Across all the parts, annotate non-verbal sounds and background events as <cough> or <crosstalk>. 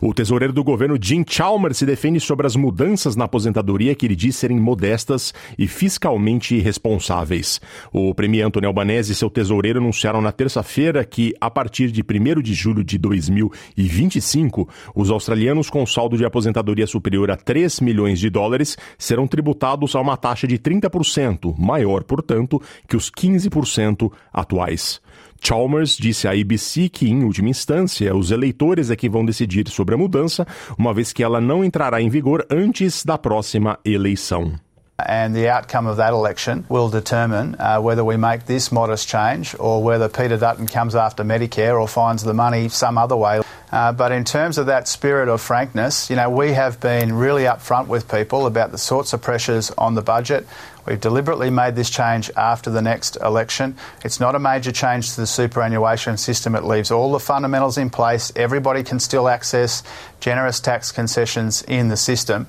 O tesoureiro do governo Jim Chalmers se defende sobre as mudanças na aposentadoria que ele diz serem modestas e fiscalmente irresponsáveis. O premier Antônio Albanese e seu tesoureiro anunciaram na terça-feira que, a partir de 1 de julho de 2025, os australianos com saldo de aposentadoria superior a 3 milhões de dólares serão tributados a uma taxa de 30%, maior, portanto, que os 15% atuais. Chalmers disse à ABC que, em última instância, os eleitores é que vão decidir sobre a mudança, uma vez que ela não entrará em vigor antes da próxima eleição. And the outcome of that election will determine uh, whether we make this modest change or whether Peter Dutton comes after Medicare or finds the money some other way. Uh, but in terms of that spirit of frankness, you know, we have been really upfront with people about the sorts of pressures on the budget. We've deliberately made this change after the next election. It's not a major change to the superannuation system. It leaves all the fundamentals in place. Everybody can still access generous tax concessions in the system.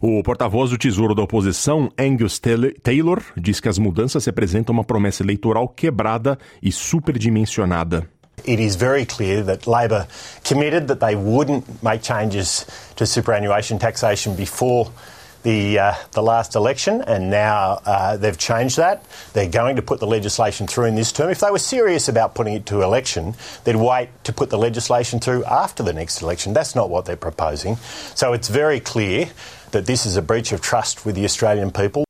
O porta-voz do Tesouro da Oposição, Angus Taylor, diz que as mudanças representam uma promessa eleitoral quebrada e superdimensionada. It is very clear that Labor committed that they wouldn't make changes to superannuation taxation before the uh, the last election, and now uh, they've changed that. They're going to put the legislation through in this term. If they were serious about putting it to election, they'd wait to put the legislation through after the next election. That's not what they're proposing. So it's very clear that this is a breach of trust with the Australian people.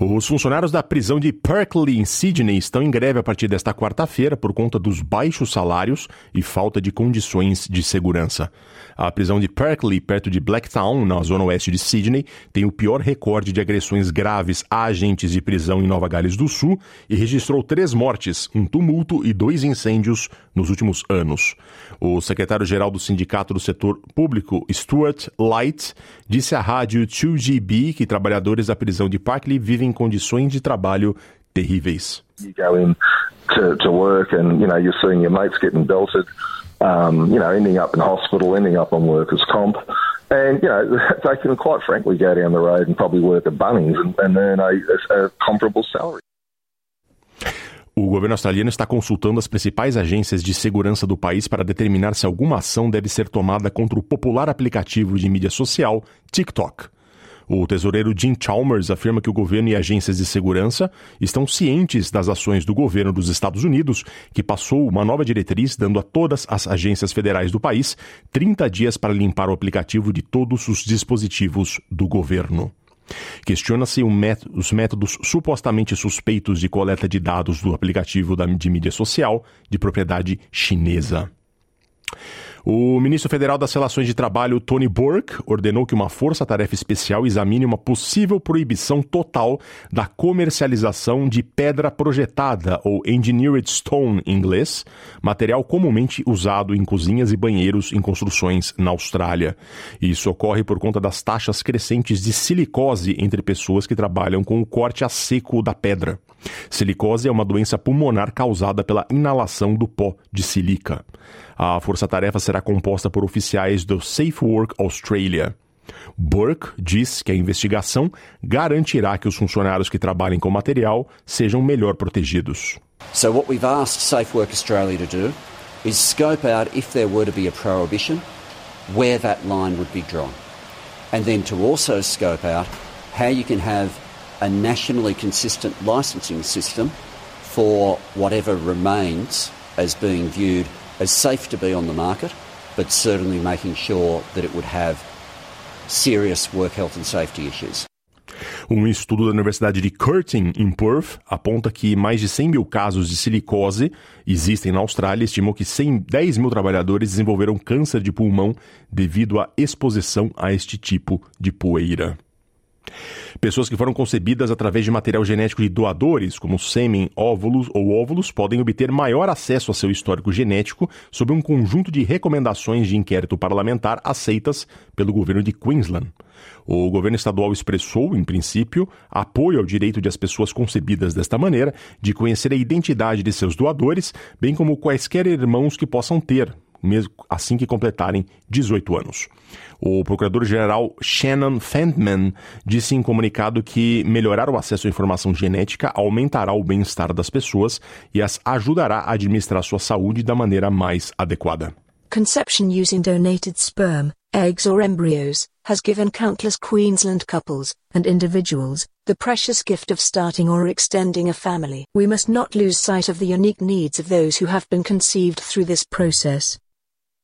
Os funcionários da prisão de Berkeley, em Sydney, estão em greve a partir desta quarta-feira por conta dos baixos salários e falta de condições de segurança. A prisão de Berkeley, perto de Blacktown, na zona oeste de Sydney, tem o pior recorde de agressões graves a agentes de prisão em Nova Gales do Sul e registrou três mortes, um tumulto e dois incêndios nos últimos anos. O secretário-geral do Sindicato do Setor Público, Stuart Light, disse à rádio 2GB que trabalhadores da prisão de Berkeley vivem em condições de trabalho terríveis. To, to work and, you know, you're seeing your mates getting belted. um, you know, ending up in hospital, ending up on workers' comp. And, you know, <laughs> they can quite frankly go down the road and probably work at Bunnings and, and earn a, a comparable salary. O governo australiano está consultando as principais agências de segurança do país para determinar se alguma ação deve ser tomada contra o popular aplicativo de mídia social TikTok. O tesoureiro Jim Chalmers afirma que o governo e agências de segurança estão cientes das ações do governo dos Estados Unidos, que passou uma nova diretriz dando a todas as agências federais do país 30 dias para limpar o aplicativo de todos os dispositivos do governo. Questiona-se os métodos supostamente suspeitos de coleta de dados do aplicativo de mídia social de propriedade chinesa. O ministro federal das Relações de Trabalho, Tony Burke, ordenou que uma força-tarefa especial examine uma possível proibição total da comercialização de pedra projetada, ou engineered stone em inglês, material comumente usado em cozinhas e banheiros em construções na Austrália. Isso ocorre por conta das taxas crescentes de silicose entre pessoas que trabalham com o corte a seco da pedra. Silicose é uma doença pulmonar causada pela inalação do pó de silica. A força-tarefa será composta por oficiais do Safe Work Australia. Burke diz que a investigação garantirá que os funcionários que trabalhem com material sejam melhor protegidos. So what we've asked Safe Work Australia to do is scope out if there were to be a prohibition, where that line would be drawn. And then to also scope out how you can have a nationally consistent licensing system for whatever remains as being viewed as safe to be on the market, but certainly making sure that it would have serious work health and safety issues. Um estudo da Universidade de Curtin, em Perth, aponta que mais de 100 mil casos de silicose existem na Austrália e estimou que 100, 10 mil trabalhadores desenvolveram câncer de pulmão devido à exposição a este tipo de poeira. Pessoas que foram concebidas através de material genético de doadores, como sêmen, óvulos ou óvulos, podem obter maior acesso a seu histórico genético sob um conjunto de recomendações de inquérito parlamentar aceitas pelo governo de Queensland. O governo estadual expressou, em princípio, apoio ao direito de as pessoas concebidas desta maneira de conhecer a identidade de seus doadores, bem como quaisquer irmãos que possam ter, mesmo assim que completarem 18 anos. O procurador-geral Shannon Fentman disse em comunicado que melhorar o acesso à informação genética aumentará o bem-estar das pessoas e as ajudará a administrar sua saúde da maneira mais adequada. Conception using donated sperm, eggs or embryos has given countless Queensland couples and individuals the precious gift of starting or extending a family. We must not lose sight of the unique needs of those who have been conceived through this process.